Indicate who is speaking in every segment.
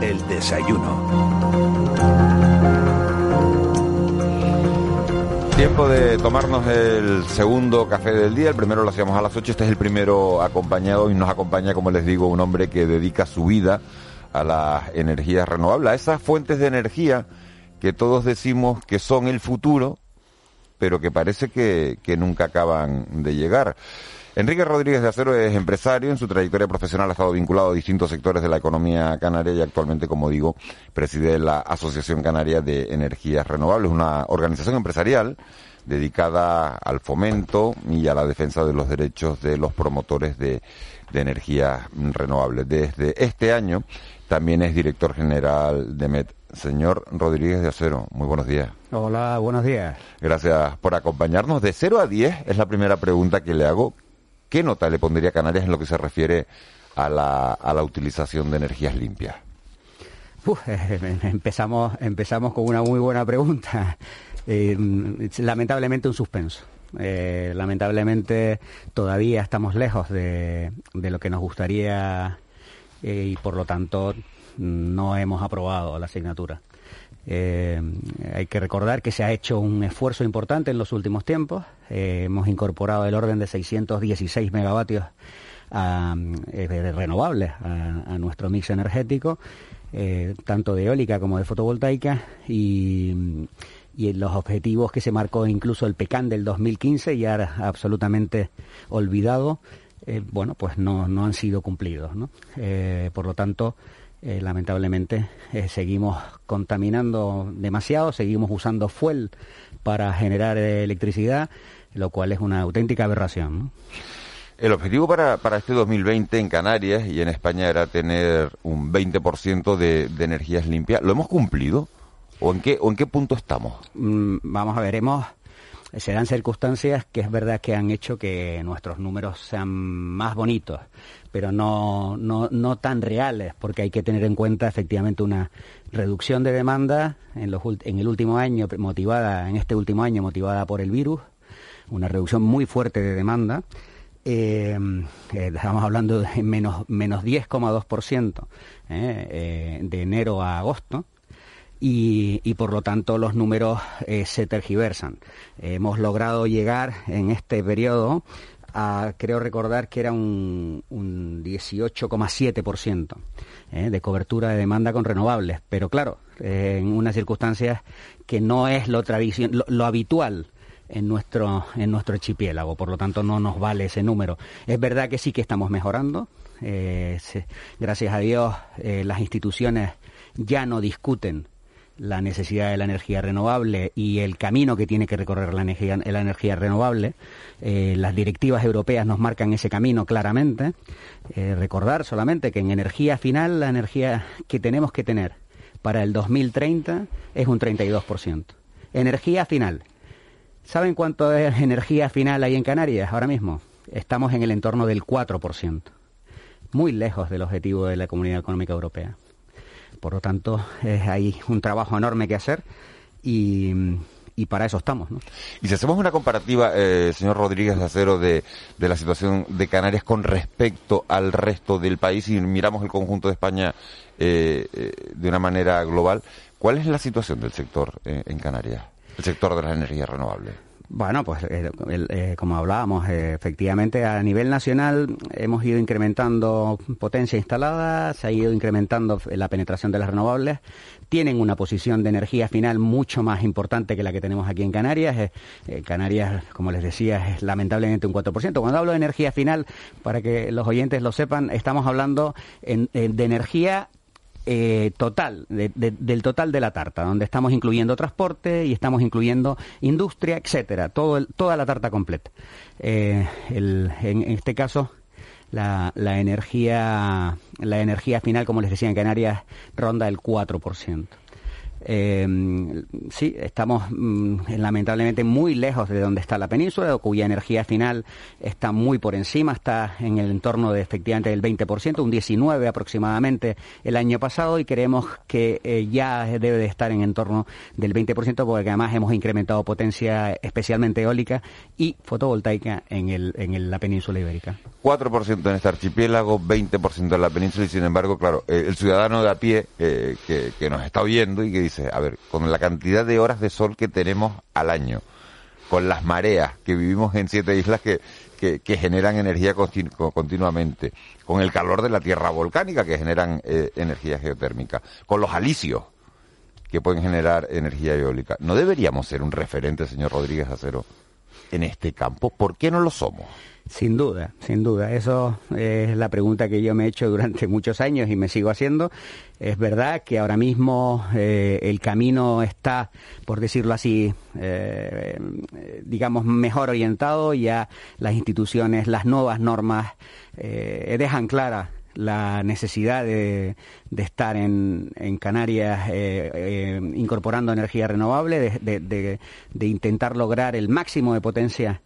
Speaker 1: El desayuno.
Speaker 2: Tiempo de tomarnos el segundo café del día. El primero lo hacíamos a las 8. Este es el primero acompañado y nos acompaña, como les digo, un hombre que dedica su vida a las energías renovables, a esas fuentes de energía que todos decimos que son el futuro, pero que parece que, que nunca acaban de llegar. Enrique Rodríguez de Acero es empresario, en su trayectoria profesional ha estado vinculado a distintos sectores de la economía canaria y actualmente, como digo, preside la Asociación Canaria de Energías Renovables, una organización empresarial dedicada al fomento y a la defensa de los derechos de los promotores de, energías renovables. Desde este año también es director general de MET. Señor Rodríguez de Acero, muy buenos días.
Speaker 3: Hola, buenos días.
Speaker 2: Gracias por acompañarnos. De 0 a 10 es la primera pregunta que le hago. ¿Qué nota le pondría Canarias en lo que se refiere a la, a la utilización de energías limpias?
Speaker 3: empezamos, empezamos con una muy buena pregunta. Eh, lamentablemente un suspenso. Eh, lamentablemente todavía estamos lejos de, lo que nos gustaría eh, y por lo tanto no hemos aprobado la asignatura. Eh, hay que recordar que se ha hecho un esfuerzo importante en los últimos tiempos. Eh, hemos incorporado el orden de 616 megavatios eh, renovables a, nuestro mix energético, tanto de eólica como de fotovoltaica, y, los objetivos que se marcó incluso el PECAN del 2015, ya absolutamente olvidado, bueno, pues no, no han sido cumplidos. por lo tanto, eh, lamentablemente eh, seguimos contaminando demasiado, seguimos usando fuel para generar eh, electricidad, lo cual es una auténtica aberración.
Speaker 2: El objetivo para, para este 2020 en Canarias y en España era tener un 20% de, de energías limpias. ¿Lo hemos cumplido? ¿O en qué, o en qué punto estamos?
Speaker 3: Mm, vamos a ver, hemos serán circunstancias que es verdad que han hecho que nuestros números sean más bonitos, pero no, no, no tan reales, porque hay que tener en cuenta efectivamente una reducción de demanda en, los, en el último año, motivada, en este último año, motivada por el virus, una reducción muy fuerte de demanda. Eh, eh estamos hablando de menos, menos 10,2% eh, eh, de enero a agosto, y, por lo tanto los números se tergiversan. hemos logrado llegar en este periodo creo recordar que era un, un 18,7% eh, de cobertura de demanda con renovables, pero claro, eh, en unas circunstancias que no es lo, lo, lo habitual en nuestro, en nuestro archipiélago, por lo tanto no nos vale ese número. Es verdad que sí que estamos mejorando, gracias a Dios las instituciones ya no discuten la necesidad de la energía renovable y el camino que tiene que recorrer la energía, la energía renovable. Eh, las directivas europeas nos marcan ese camino claramente. Eh, recordar solamente que en energía final la energía que tenemos que tener para el 2030 es un 32%. Energía final. ¿Saben cuánto es energía final hay en Canarias ahora mismo? Estamos en el entorno del 4%. Muy lejos del objetivo de la Comunidad Económica Europea. Por lo tanto, hay un trabajo enorme que hacer y, para eso estamos.
Speaker 2: Y si hacemos una comparativa, eh, señor Rodríguez de Acero, de, la situación de Canarias con respecto al resto del país y miramos el conjunto de España eh, eh, de una manera global, ¿cuál es la situación del sector en Canarias, el sector de las energías renovables?
Speaker 3: Bueno, pues eh, eh, como hablábamos, eh, efectivamente a nivel nacional hemos ido incrementando potencia instalada, se ha ido incrementando la penetración de las renovables, tienen una posición de energía final mucho más importante que la que tenemos aquí en Canarias. Canarias, como les decía, es lamentablemente un 4%. Cuando hablo de energía final, para que los oyentes lo sepan, estamos hablando de energía eh, total, del total de la tarta, donde estamos incluyendo transporte y estamos incluyendo industria, etcétera, toda la tarta completa. Eh, en este caso, la, la energía la energía final, como les decía en Canarias, ronda el 4%. Eh, sí, estamos mm, lamentablemente muy lejos de donde está la península, cuya energía final está muy por encima, está en el entorno de efectivamente del 20%, un 19 aproximadamente el año pasado y creemos que eh, ya debe de estar en entorno del 20% porque además hemos incrementado potencia especialmente eólica y fotovoltaica en, el, en la península ibérica.
Speaker 2: 4% en este archipiélago, 20% en la península y sin embargo, claro, eh, el ciudadano de a pie que, que nos está oyendo y que dice, a ver, con la cantidad de horas de sol que tenemos al año, con las mareas, que vivimos en siete islas que, que, generan energía continuamente, con el calor de la tierra volcánica que generan eh, energía geotérmica, con los alisios que pueden generar energía eólica. ¿No deberíamos ser un referente, señor Rodríguez Acero, en este campo? ¿Por qué no lo somos?
Speaker 3: Sin duda, sin duda. Eso es la pregunta que yo me he hecho durante muchos años y me sigo haciendo. Es verdad que ahora mismo eh, el camino está, por decirlo así, eh, digamos, mejor orientado. Ya las instituciones, las nuevas normas eh, dejan clara la necesidad de, estar en, Canarias incorporando energía renovable, de, intentar lograr el máximo de potencia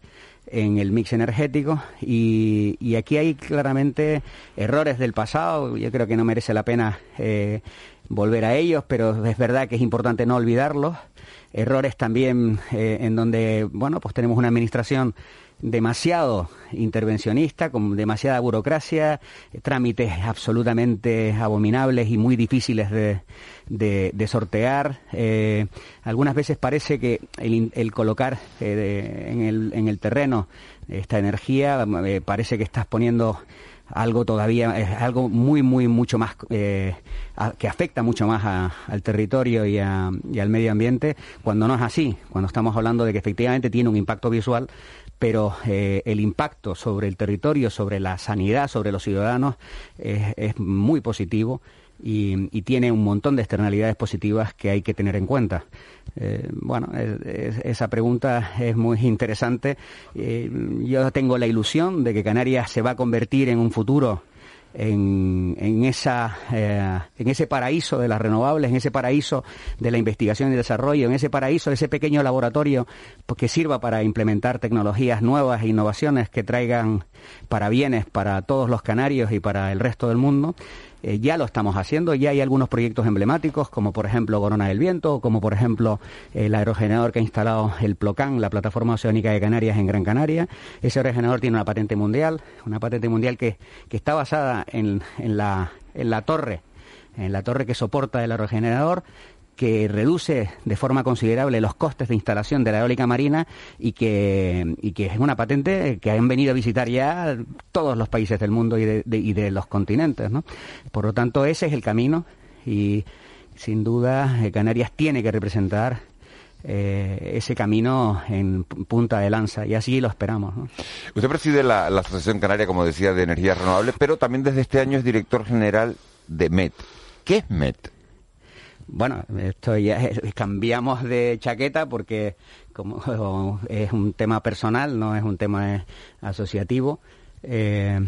Speaker 3: en el mix energético. Y, aquí hay claramente errores del pasado, yo creo que no merece la pena eh, volver a ellos, pero es verdad que es importante no olvidarlos, errores también eh, en donde, bueno, pues tenemos una administración demasiado intervencionista, con demasiada burocracia, trámites absolutamente abominables y muy difíciles de, de, sortear. Eh, algunas veces parece que el, colocar eh, en, el, en, el, terreno esta energía eh, parece que estás poniendo algo todavía, es algo muy, muy, mucho más, que afecta mucho más al territorio y, y, al medio ambiente, cuando no es así, cuando estamos hablando de que efectivamente tiene un impacto visual, pero el impacto sobre el territorio, sobre la sanidad, sobre los ciudadanos, es muy positivo y, tiene un montón de externalidades positivas que hay que tener en cuenta. Eh, bueno, esa pregunta es muy interesante. Eh, yo tengo la ilusión de que Canarias se va a convertir en un futuro en, en, esa, eh, en ese paraíso de las renovables, en ese paraíso de la investigación y desarrollo, en ese paraíso, ese pequeño laboratorio que sirva para implementar tecnologías nuevas e innovaciones que traigan para bienes para todos los canarios y para el resto del mundo. Eh, ya lo estamos haciendo, ya hay algunos proyectos emblemáticos, como por ejemplo Corona del Viento, como por ejemplo el aerogenerador que ha instalado el Plocan, la plataforma oceánica de Canarias en Gran Canaria. Ese aerogenerador tiene una patente mundial, una patente mundial que, que está basada en, en, la, en la torre en la torre que soporta el aerogenerador que reduce de forma considerable los costes de instalación de la eólica marina y que, es una patente que han venido a visitar ya todos los países del mundo y de, y de los continentes. Por lo tanto, ese es el camino y sin duda eh, Canarias tiene que representar eh, ese camino en punta de lanza y así lo esperamos.
Speaker 2: Usted preside la, la, Asociación Canaria, como decía, de Energías Renovables, pero también desde este año es director general de MET. ¿Qué es MET?
Speaker 3: Bueno, esto ya cambiamos de chaqueta porque como es un tema personal, no es un tema asociativo. Eh,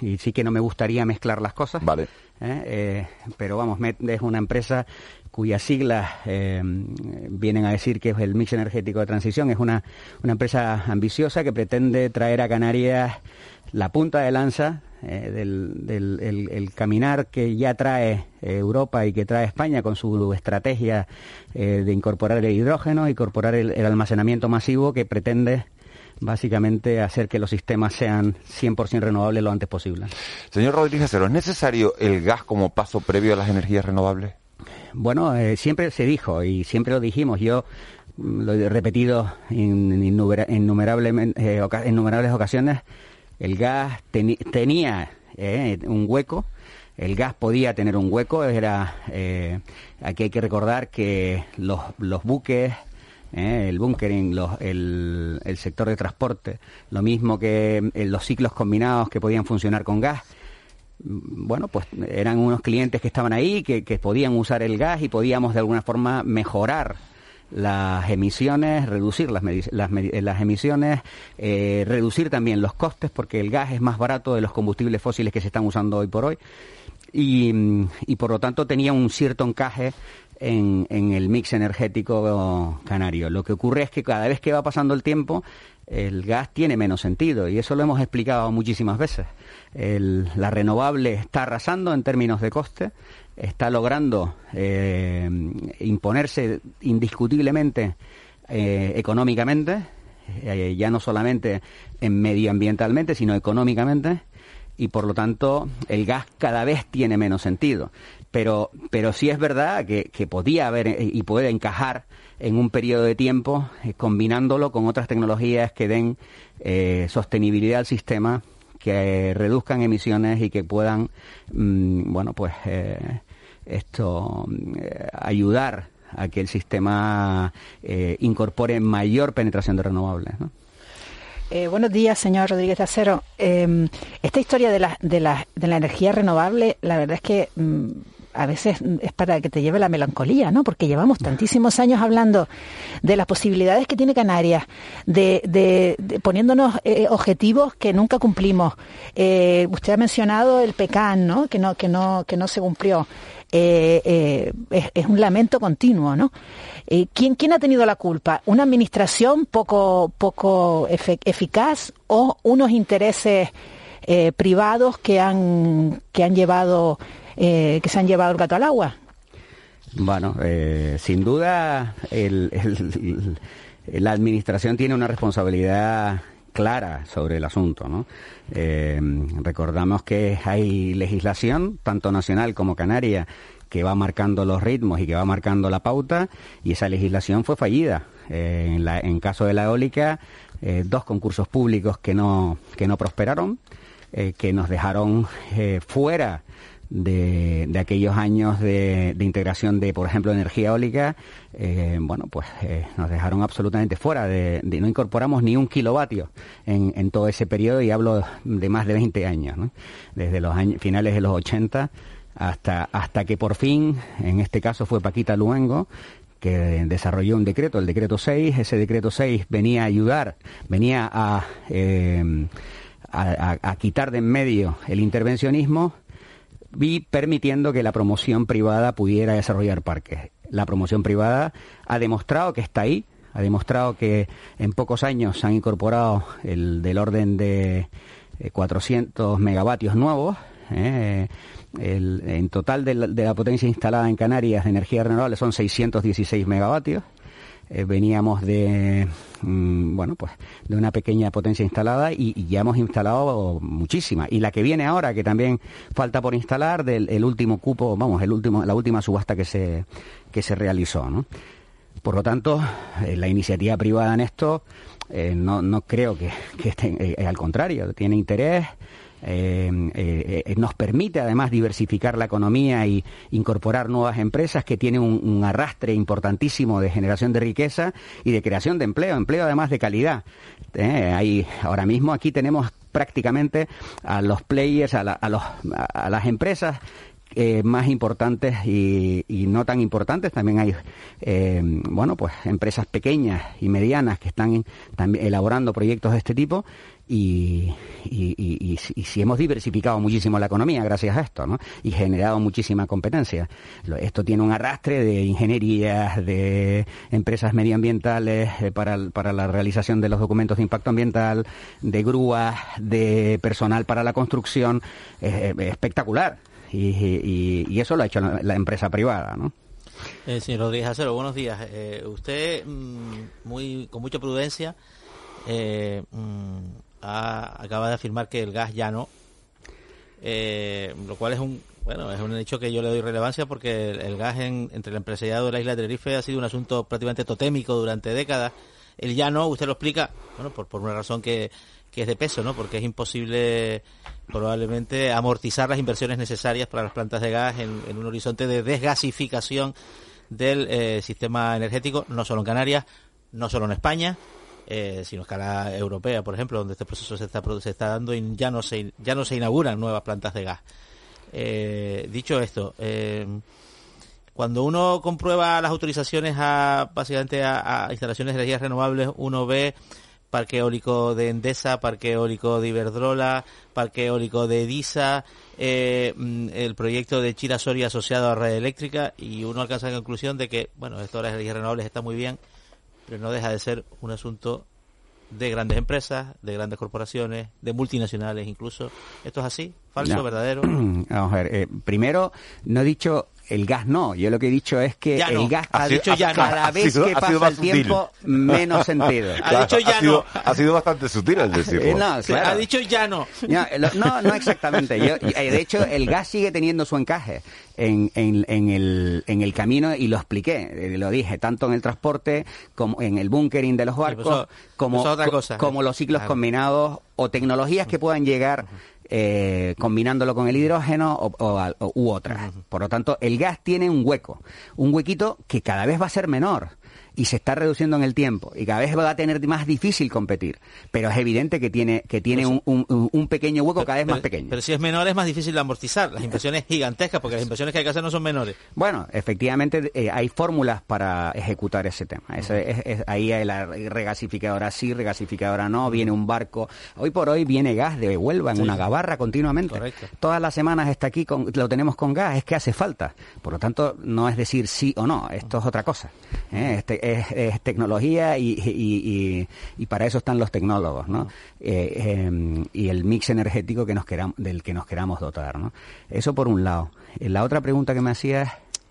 Speaker 3: y sí que no me gustaría mezclar las cosas.
Speaker 2: Vale.
Speaker 3: Eh, eh, pero vamos, MET es una empresa cuyas siglas vienen a decir que es el mix energético de transición. Es una, una empresa ambiciosa que pretende traer a Canarias la punta de lanza eh, del, el, caminar que ya trae eh, Europa y que trae España con su estrategia eh, de incorporar el hidrógeno, incorporar el, almacenamiento masivo que pretende básicamente hacer que los sistemas sean 100% renovables lo antes posible.
Speaker 2: Señor Rodríguez, ¿es necesario el gas como paso previo a las energías renovables?
Speaker 3: Bueno, siempre se dijo y siempre lo dijimos. Yo mm, lo he repetido en, innumerables ocasiones el gas tenía eh, un hueco, el gas podía tener un hueco, era eh, aquí hay que recordar que los, los buques, eh, el bunkering, el, el, sector de transporte, lo mismo que los ciclos combinados que podían funcionar con gas, bueno, pues eran unos clientes que estaban ahí, que, que podían usar el gas y podíamos de alguna forma mejorar las emisiones, reducir las, las, las emisiones, eh, reducir también los costes, porque el gas es más barato de los combustibles fósiles que se están usando hoy por hoy. Y, y por lo tanto tenía un cierto encaje en, en, el mix energético canario. Lo que ocurre es que cada vez que va pasando el tiempo, el gas tiene menos sentido y eso lo hemos explicado muchísimas veces. la renovable está arrasando en términos de coste, está logrando eh, imponerse indiscutiblemente eh, económicamente, eh, ya no solamente en medioambientalmente, sino económicamente, y por lo tanto el gas cada vez tiene menos sentido. Pero, pero sí es verdad que, que podía haber y puede encajar en un periodo de tiempo, eh, combinándolo con otras tecnologías que den eh, sostenibilidad al sistema, que reduzcan emisiones y que puedan, mm, bueno, pues eh, esto ayudar a que el sistema incorpore mayor penetración de renovables.
Speaker 1: buenos días, señor Rodríguez de Acero. Em, esta historia de la, de, la, de la energía renovable, la verdad es que mm, a veces es para que te lleve la melancolía, ¿no? Porque llevamos tantísimos años hablando de las posibilidades que tiene Canarias, de, poniéndonos eh, objetivos que nunca cumplimos. Eh, usted ha mencionado el PECAN, ¿no? Que no, que no, que no se cumplió. Eh, es, un lamento continuo, ¿no? ¿quién, ¿Quién ha tenido la culpa? ¿Una administración poco, poco eficaz o unos intereses privados que han, que han llevado eh, que se han llevado el gato al agua.
Speaker 3: Bueno, eh, sin duda la administración tiene una responsabilidad clara sobre el asunto. Eh, recordamos que hay legislación, tanto nacional como canaria, que va marcando los ritmos y que va marcando la pauta, y esa legislación fue fallida. en caso de la eólica, dos concursos públicos que no, que no prosperaron, que nos dejaron fuera de, aquellos años de, integración de, por ejemplo, energía eólica, eh, bueno, pues eh, nos dejaron absolutamente fuera, de, no incorporamos ni un kilovatio en, en, todo ese periodo y hablo de más de 20 años, desde los años, finales de los 80 hasta, hasta que por fin, en este caso fue Paquita Luengo, que desarrolló un decreto, el decreto 6, ese decreto 6 venía a ayudar, venía a, eh, a, a quitar de en medio el intervencionismo, y permitiendo que la promoción privada pudiera desarrollar parques. La promoción privada ha demostrado que está ahí, ha demostrado que en pocos años se han incorporado el del orden de 400 eh, megavatios nuevos. Eh, en total de la, potencia instalada en Canarias de energía renovable son 616 megavatios. Eh, veníamos de mm, bueno pues de una pequeña potencia instalada y, ya hemos instalado muchísima y la que viene ahora que también falta por instalar del el último cupo vamos el último la última subasta que se que se realizó ¿no? por lo tanto eh, la iniciativa privada en esto eh, no, no creo que, que esté, al contrario tiene interés eh, eh, eh, nos permite además diversificar la economía y incorporar nuevas empresas que tienen un, arrastre importantísimo de generación de riqueza y de creación de empleo, empleo además de calidad. Hay, ahora mismo aquí tenemos prácticamente a los players, a, los, a las empresas más importantes y, no tan importantes. También hay, bueno, pues empresas pequeñas y medianas que están también elaborando proyectos de este tipo y, si hemos diversificado muchísimo la economía gracias a esto, ¿no? Y generado muchísima competencia. Esto tiene un arrastre de ingenierías, de empresas medioambientales eh, para, para la realización de los documentos de impacto ambiental, de grúas, de personal para la construcción, eh, espectacular. Y, eso lo ha hecho la, empresa privada, ¿no?
Speaker 4: Eh, señor Rodríguez Acero, buenos días. Eh, usted, mm, muy con mucha prudencia, eh, mm, acaba de afirmar que el gas ya no, eh, lo cual es un bueno es un hecho que yo le doy relevancia porque el, gas entre el empresariado de la isla de Tenerife ha sido un asunto prácticamente totémico durante décadas. El ya no, usted lo explica, bueno, por, por una razón que, que es de peso, ¿no? Porque es imposible probablemente amortizar las inversiones necesarias para las plantas de gas en, un horizonte de desgasificación del eh, sistema energético, no solo en Canarias, no solo en España, eh, sino a escala europea, por ejemplo, donde este proceso se está, se está dando y ya no se, ya no se inauguran nuevas plantas de gas. Eh, dicho esto, Cuando uno comprueba las autorizaciones a básicamente a, instalaciones de energías renovables, uno ve parque eólico de Endesa, parque eólico de Iberdrola, parque eólico de Edisa, eh, mm, el proyecto de Chira Soria asociado a Red Eléctrica y uno alcanza la conclusión de que, bueno, esto de las energías renovables está muy bien, pero no deja de ser un asunto de grandes empresas, de grandes corporaciones, de multinacionales incluso. ¿Esto es así? ¿Falso? ¿Verdadero?
Speaker 3: Vamos a ver. Eh, primero, no he dicho el gas no, yo lo que he dicho es que el gas ha, dicho ya cada vez que pasa el tiempo menos sentido.
Speaker 4: ha dicho ya no.
Speaker 2: ha sido bastante sutil el decirlo. Eh,
Speaker 4: ha dicho ya no.
Speaker 3: No, no, exactamente. Yo, eh, de hecho, el gas sigue teniendo su encaje en, en, en, el, en el camino y lo expliqué, eh, lo dije, tanto en el transporte como en el bunkering de los barcos, pues como,
Speaker 4: pues
Speaker 3: como los ciclos combinados o tecnologías que puedan llegar eh, combinándolo con el hidrógeno o, u otras. Por lo tanto, el gas tiene un hueco, un huequito que cada vez va a ser menor y se está reduciendo en el tiempo y cada vez va a tener más difícil competir. Pero es evidente que tiene, que tiene un, un, pequeño hueco cada vez más pequeño.
Speaker 4: Pero si es menor es más difícil de amortizar. Las inversiones gigantescas, porque las inversiones que hay que hacer no son menores.
Speaker 3: Bueno, efectivamente eh, hay fórmulas para ejecutar ese tema. es, ahí hay la regasificadora sí, regasificadora no, viene un barco. Hoy por hoy viene gas de Huelva en una gabarra continuamente. Todas las semanas está aquí, con, lo tenemos con gas, es que hace falta. Por lo tanto, no es decir sí o no, esto es otra cosa. ¿eh? Es, tecnología y, para eso están los tecnólogos, ¿no? Eh, em, y el mix energético que nos queramos, del que nos queramos dotar, ¿no? Eso por un lado. Eh, la otra pregunta que me hacías...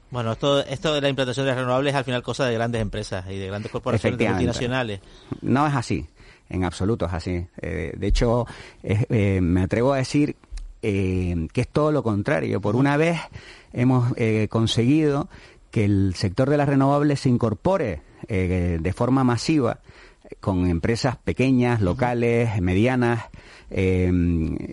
Speaker 4: Bueno, esto, esto de la implantación de las renovables es al final cosa de grandes empresas y de grandes corporaciones multinacionales.
Speaker 3: No es así, en absoluto es así. Eh, de hecho, me atrevo a decir que es todo lo contrario. Por una vez hemos conseguido que el sector de las renovables se incorpore eh, de forma masiva con empresas pequeñas, locales, medianas, eh,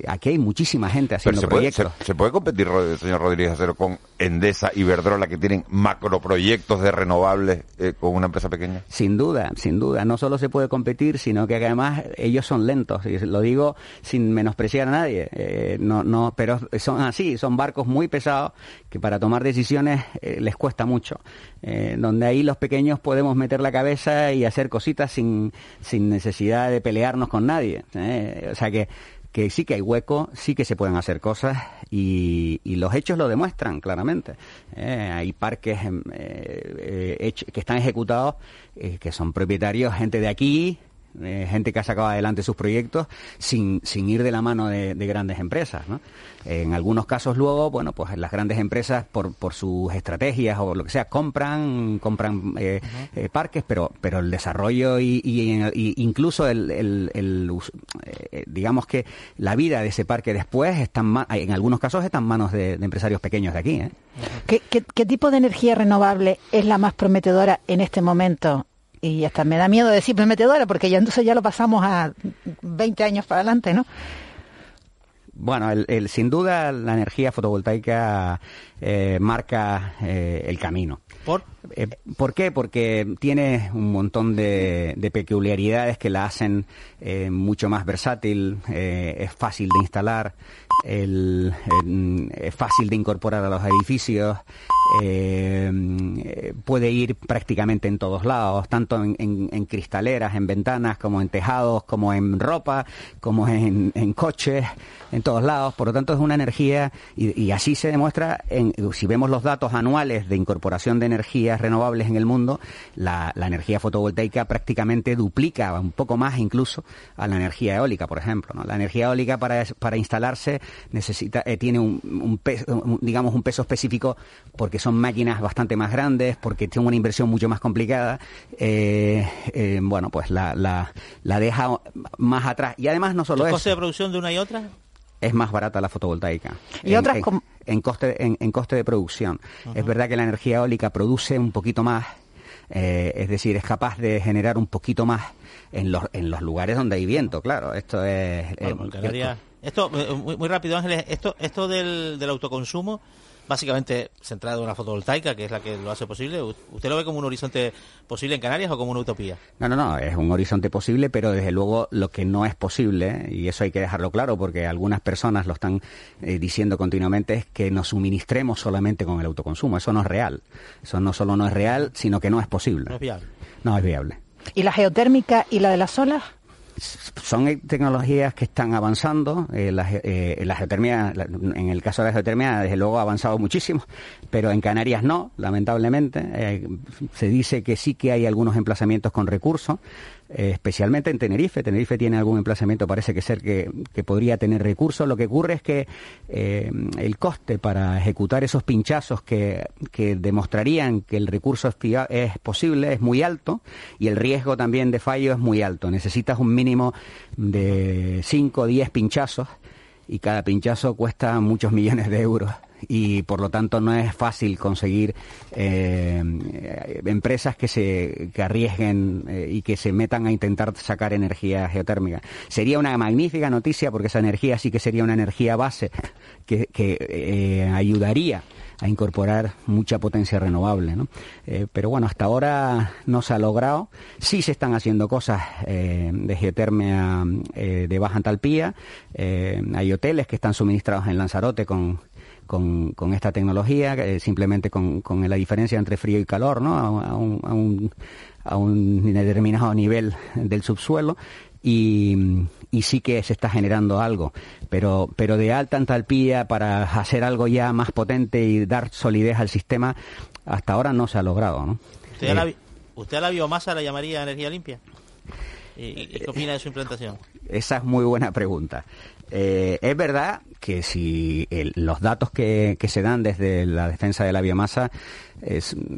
Speaker 3: aquí hay muchísima gente haciendo proyectos.
Speaker 2: Se, puede competir, señor Rodríguez Acero, con Endesa y Verdrola que tienen macroproyectos de renovables eh, con una empresa pequeña?
Speaker 3: Sin duda, sin duda. No solo se puede competir, sino que además ellos son lentos. Y lo digo sin menospreciar a nadie. Eh, no, no, pero son así, son barcos muy pesados que para tomar decisiones les cuesta mucho. donde ahí los pequeños podemos meter la cabeza y hacer cositas sin, sin necesidad de pelearnos con nadie. o sea que que sí que hay hueco, sí que se pueden hacer cosas y, los hechos lo demuestran claramente. Eh, hay parques em, eh, eh, que están ejecutados que son propietarios, gente de aquí, eh, gente que ha sacado adelante sus proyectos sin, sin ir de la mano de, grandes empresas. ¿no? En algunos casos luego, bueno, pues las grandes empresas por, por sus estrategias o lo que sea compran compran eh, eh, parques, pero pero el desarrollo y, incluso el, el, digamos que la vida de ese parque después están en algunos casos está en manos de, empresarios pequeños de aquí.
Speaker 1: ¿Qué, qué tipo de energía renovable es la más prometedora en este momento y hasta me da miedo decir prometedora porque ya entonces ya lo pasamos a 20 años para adelante, ¿no?
Speaker 3: Bueno, el, sin duda la energía fotovoltaica eh, marca eh, el camino.
Speaker 4: ¿Por?
Speaker 3: Eh, ¿Por qué? Porque tiene un montón de, peculiaridades que la hacen mucho más versátil, es fácil de instalar, es fácil de incorporar a los edificios, eh, puede ir prácticamente en todos lados, tanto en, cristaleras, en ventanas, como en tejados, como en ropa, como en, coches, en todos lados. Por lo tanto, es una energía, y, así se demuestra, si vemos los datos anuales de incorporación de energías renovables en el mundo, la, energía fotovoltaica prácticamente duplica, un poco más incluso, a la energía eólica, por ejemplo. La energía eólica para, instalarse necesita, eh, tiene un, peso, digamos, un peso específico porque son máquinas bastante más grandes, porque tiene una inversión mucho más complicada, eh, eh, bueno, pues la, la, la, deja más atrás. Y además no solo
Speaker 4: ¿El
Speaker 3: coste
Speaker 4: de producción de una y otra?
Speaker 3: Es más barata la fotovoltaica.
Speaker 1: ¿Y en, otras
Speaker 3: en, coste, en, coste de producción. Es verdad que la energía eólica produce un poquito más, eh, es decir, es capaz de generar un poquito más en los, en los lugares donde hay viento, claro. Esto es...
Speaker 4: esto, muy, rápido, Ángeles, esto, esto del, del autoconsumo básicamente centrado en la fotovoltaica, que es la que lo hace posible. ¿Usted lo ve como un horizonte posible en Canarias o como una utopía?
Speaker 3: No, no, no, es un horizonte posible, pero desde luego lo que no es posible, y eso hay que dejarlo claro porque algunas personas lo están eh, diciendo continuamente, es que nos suministremos solamente con el autoconsumo. Eso no es real. Eso no solo no es real, sino que no es posible.
Speaker 4: No es viable.
Speaker 3: No es viable.
Speaker 1: ¿Y la geotérmica y la de las olas?
Speaker 3: Son tecnologías que están avanzando. Eh, la, eh, la, geotermia, en el caso de la geotermia, desde luego ha avanzado muchísimo, pero en Canarias no, lamentablemente. Eh, se dice que sí que hay algunos emplazamientos con recursos. Eh, especialmente en Tenerife. Tenerife tiene algún emplazamiento, parece que ser que, podría tener recursos. Lo que ocurre es que eh, el coste para ejecutar esos pinchazos que, demostrarían que el recurso es posible es muy alto y el riesgo también de fallo es muy alto. Necesitas un mínimo de 5 o 10 pinchazos y cada pinchazo cuesta muchos millones de euros y por lo tanto no es fácil conseguir eh, empresas que se que arriesguen eh, y que se metan a intentar sacar energía geotérmica. Sería una magnífica noticia porque esa energía sí que sería una energía base que, eh, ayudaría a incorporar mucha potencia renovable. ¿no? pero bueno, hasta ahora no se ha logrado. Sí se están haciendo cosas de geotermia de baja entalpía. hay hoteles que están suministrados en Lanzarote con, con, con esta tecnología, eh, simplemente con, con, la diferencia entre frío y calor, ¿no? A, un, a, un, a un determinado nivel del subsuelo. Y, y, sí que se está generando algo, pero, pero de alta entalpía para hacer algo ya más potente y dar solidez al sistema, hasta ahora no se ha logrado. ¿no?
Speaker 4: ¿Usted, a la, eh, ¿Usted a la biomasa la llamaría energía limpia? ¿Y, qué opina de su implantación?
Speaker 3: Esa es muy buena pregunta. Eh, es verdad que si los datos que, se dan desde la defensa de la biomasa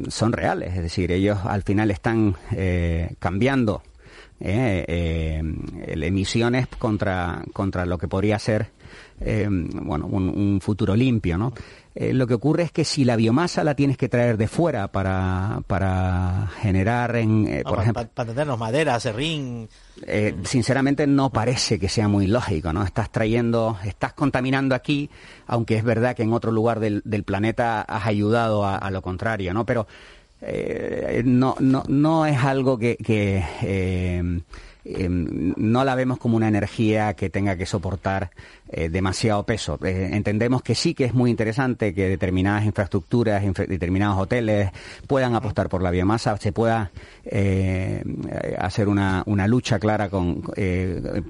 Speaker 3: son reales, es decir, ellos al final están eh, cambiando eh, emisiones contra, contra lo que podría ser bueno, un, futuro limpio, ¿no? Eh, lo que ocurre es que si la biomasa la tienes que traer de fuera para, para generar, en,
Speaker 4: eh, por ejemplo... Para, tenernos madera, serrín...
Speaker 3: Eh, sinceramente no parece que sea muy lógico, ¿no? Estás trayendo, estás contaminando aquí, aunque es verdad que en otro lugar del, del planeta has ayudado a, lo contrario, ¿no? Pero no, no, no es algo que... que Em, no la vemos como una energía que tenga que soportar eh, demasiado peso. Eh, entendemos que sí que es muy interesante que determinadas infraestructuras, determinados hoteles puedan apostar por la biomasa, se pueda eh, hacer una, lucha clara con,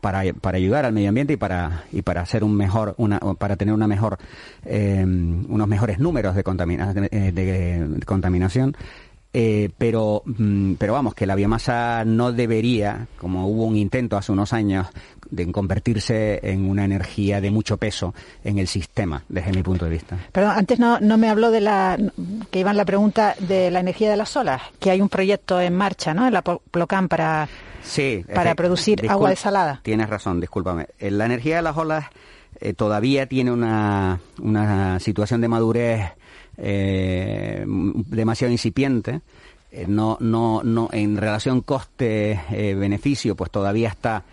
Speaker 3: para, para, ayudar al medio ambiente y para y para hacer un mejor una, para tener una mejor em, unos mejores números de, de contaminación eh, pero, mm, pero vamos, que la biomasa no debería, como hubo un intento hace unos años, de convertirse en una energía de mucho peso en el sistema, desde mi punto de vista.
Speaker 1: Perdón, antes no, no me habló de la, que iba en la pregunta de la energía de las olas, que hay un proyecto en marcha, ¿no? En la Plocan para,
Speaker 3: sí,
Speaker 1: para producir agua desalada.
Speaker 3: Tienes razón, discúlpame. Eh, la energía de las olas eh, todavía tiene una, una situación de madurez eh, demasiado incipiente. Eh, no, no, no, en relación coste-beneficio, pues todavía está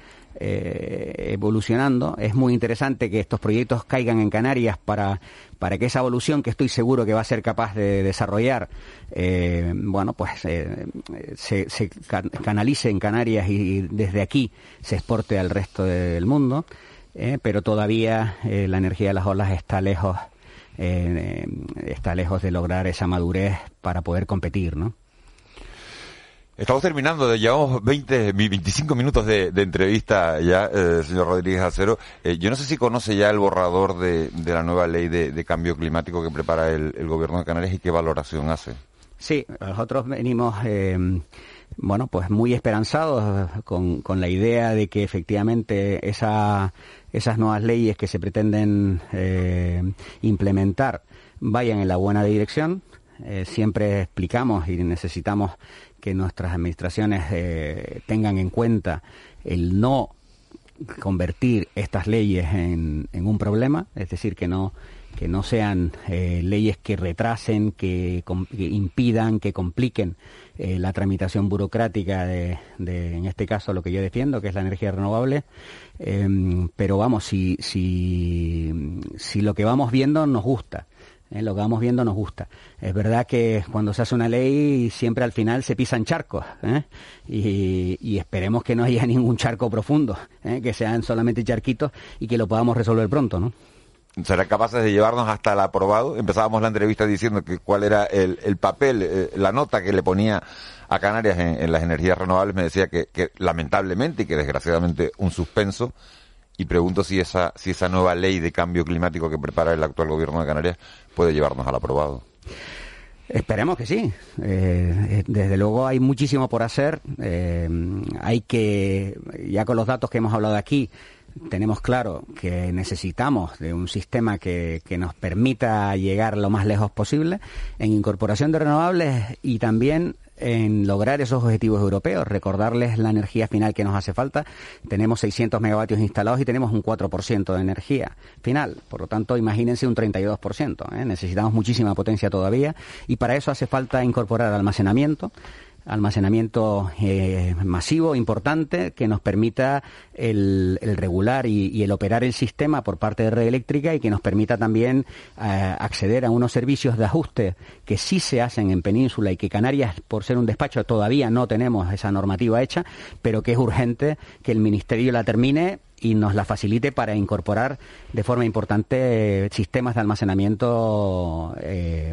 Speaker 3: eh, evolucionando. Es muy interesante que estos proyectos caigan en Canarias para, para que esa evolución que estoy seguro que va a ser capaz de desarrollar, bueno, pues se, se, canalice en Canarias y desde aquí se exporte al resto del mundo. pero todavía la energía de las olas está lejos eh, está lejos de lograr esa madurez para poder competir, ¿no?
Speaker 2: Estamos terminando, llevamos 20, 25 minutos de, entrevista ya, eh, señor Rodríguez Acero. Eh, yo no sé si conoce ya el borrador de, la nueva ley de, cambio climático que prepara el, gobierno de Canarias y qué valoración hace.
Speaker 3: Sí, nosotros venimos, bueno, pues muy esperanzados con, con la idea de que efectivamente esa esas nuevas leyes que se pretenden eh, implementar vayan en la buena dirección. Eh, siempre explicamos y necesitamos que nuestras administraciones eh, tengan en cuenta el no convertir estas leyes en, un problema, es decir, que no que no sean leyes que retrasen, que, impidan, que compliquen la tramitación burocrática de, en este caso, lo que yo defiendo, que es la energía renovable, Em, pero vamos, si, si, si lo que vamos viendo nos gusta, ¿eh? lo que vamos viendo nos gusta. Es verdad que cuando se hace una ley siempre al final se pisan charcos ¿eh? y, esperemos que no haya ningún charco profundo, ¿eh? que sean solamente charquitos y que lo podamos resolver pronto, ¿no?
Speaker 2: ¿Serán capaces de llevarnos hasta el aprobado? Empezábamos la entrevista diciendo que cuál era el, papel, la nota que le ponía a Canarias en, las energías renovables. Me decía que, lamentablemente y que desgraciadamente un suspenso y pregunto si esa, si esa nueva ley de cambio climático que prepara el actual gobierno de Canarias puede llevarnos al aprobado.
Speaker 3: Esperemos que sí. Eh, desde luego hay muchísimo por hacer. Eh, hay que, ya con los datos que hemos hablado aquí, tenemos claro que necesitamos de un sistema que, que, nos permita llegar lo más lejos posible en incorporación de renovables y también en lograr esos objetivos europeos. Recordarles la energía final que nos hace falta. Tenemos 600 megavatios instalados y tenemos un 4% de energía final. Por lo tanto, imagínense un 32%. ¿eh? Necesitamos muchísima potencia todavía y para eso hace falta incorporar almacenamiento almacenamiento eh, masivo, importante, que nos permita el, regular y, el operar el sistema por parte de Red Eléctrica y que nos permita también eh, acceder a unos servicios de ajuste que sí se hacen en Península y que Canarias, por ser un despacho, todavía no tenemos esa normativa hecha, pero que es urgente que el Ministerio la termine y nos la facilite para incorporar de forma importante sistemas de almacenamiento eh,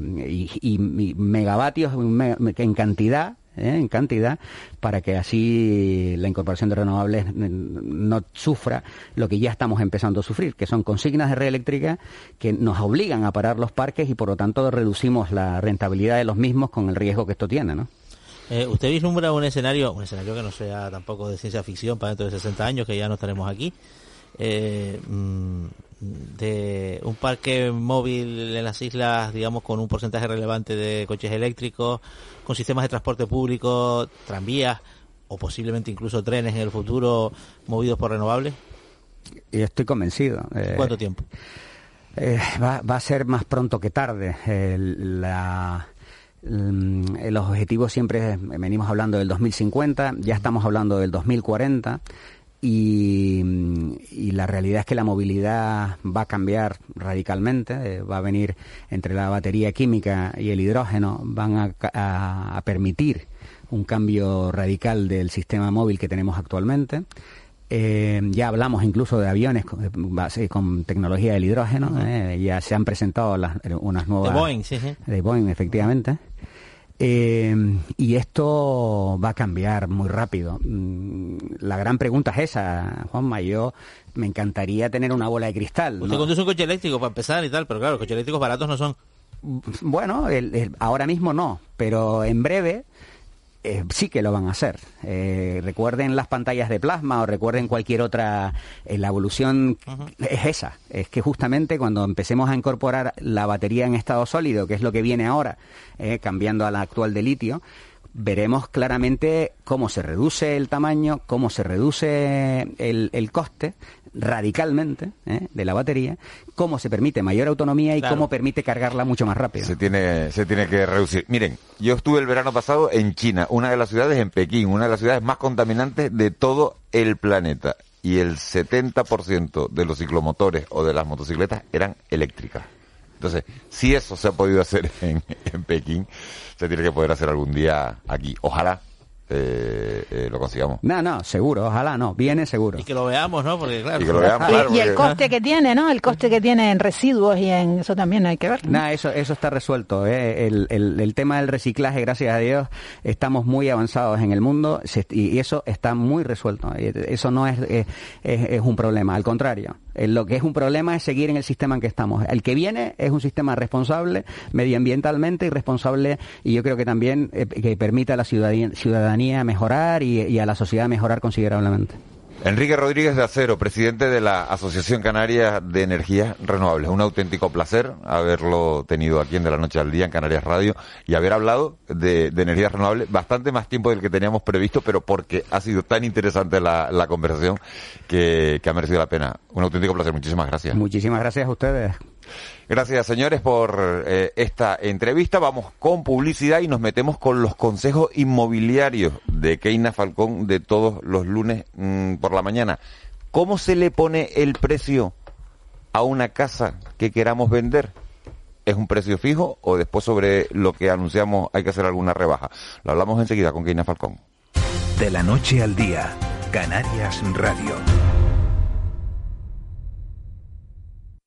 Speaker 3: y, megavatios en cantidad ¿eh? en cantidad para que así la incorporación de renovables no sufra lo que ya estamos empezando a sufrir, que son consignas de red eléctrica que nos obligan a parar los parques y por lo tanto reducimos la rentabilidad de los mismos con el riesgo que esto tiene, ¿no?
Speaker 4: Eh, ¿Usted vislumbra un escenario, un escenario que no sea tampoco de ciencia ficción para dentro de 60 años, que ya no estaremos aquí, eh, mm, de un parque móvil en las islas, digamos, con un porcentaje relevante de coches eléctricos, con sistemas de transporte público, tranvías o posiblemente incluso trenes en el futuro movidos por renovables?
Speaker 3: Y estoy convencido.
Speaker 4: Eh, ¿Cuánto tiempo?
Speaker 3: Eh, va, a ser más pronto que tarde. la, los objetivos siempre venimos hablando del 2050, ya estamos hablando del 2040 y, la realidad es que la movilidad va a cambiar radicalmente, eh, va a venir entre la batería química y el hidrógeno, van a, permitir un cambio radical del sistema móvil que tenemos actualmente. Eh, ya hablamos incluso de aviones con, con tecnología del hidrógeno, eh, ya se han presentado las, unas nuevas...
Speaker 4: De Boeing, sí, sí.
Speaker 3: De Boeing, efectivamente. Eh, y esto va a cambiar muy rápido. Mm, la gran pregunta es esa, Juanma. Yo me encantaría tener una bola de cristal.
Speaker 4: Usted conduce un coche eléctrico para empezar y tal, pero claro, los coches eléctricos baratos no son.
Speaker 3: Bueno, ahora mismo no, pero en breve eh, sí que lo van a hacer. Eh, recuerden las pantallas de plasma o recuerden cualquier otra. Eh, la evolución es esa. Es que justamente cuando empecemos a incorporar la batería en estado sólido, que es lo que viene ahora, cambiando a la actual de litio, veremos claramente cómo se reduce el tamaño, cómo se reduce el, coste radicalmente ¿eh? de la batería, cómo se permite mayor autonomía y cómo permite cargarla mucho más rápido.
Speaker 2: Se tiene, se tiene que reducir. Miren, yo estuve el verano pasado en China, una de las ciudades en Pekín, una de las ciudades más contaminantes de todo el planeta. Y el 70% de los ciclomotores o de las motocicletas eran eléctricas. Entonces, si eso se ha podido hacer en, en Pekín, se tiene que poder hacer algún día aquí. Ojalá eh, eh, lo consigamos.
Speaker 3: No, no, seguro, ojalá no, viene seguro.
Speaker 4: Y que lo veamos, ¿no? Porque claro.
Speaker 1: Y, el coste que tiene, ¿no? El coste que tiene en residuos y en eso también hay que ver.
Speaker 3: ¿no? eso, eso está resuelto. ¿eh? El, el, tema del reciclaje, gracias a Dios, estamos muy avanzados en el mundo y, eso está muy resuelto. Eso no es, es, es un problema, al contrario. Lo que es un problema es seguir en el sistema en que estamos. El que viene es un sistema responsable medioambientalmente y responsable y yo creo que también que permita a la ciudadanía mejorar y, a la sociedad mejorar considerablemente.
Speaker 2: Enrique Rodríguez de Acero, presidente de la Asociación Canaria de Energías Renovables. Un auténtico placer haberlo tenido aquí en De la Noche al Día en Canarias Radio y haber hablado de, energías renovables bastante más tiempo del que teníamos previsto, pero porque ha sido tan interesante la, conversación que ha merecido la pena. Un auténtico placer. Muchísimas gracias.
Speaker 3: Muchísimas gracias a ustedes.
Speaker 2: Gracias, señores, por eh, esta entrevista. Vamos con publicidad y nos metemos con los consejos inmobiliarios de Keina Falcón de todos los lunes mm, por la mañana. ¿Cómo se le pone el precio a una casa que queramos vender? es un precio fijo o después sobre lo que anunciamos hay que hacer alguna rebaja. Lo hablamos enseguida con Keina Falcón.
Speaker 5: De la noche al día, Canarias Radio.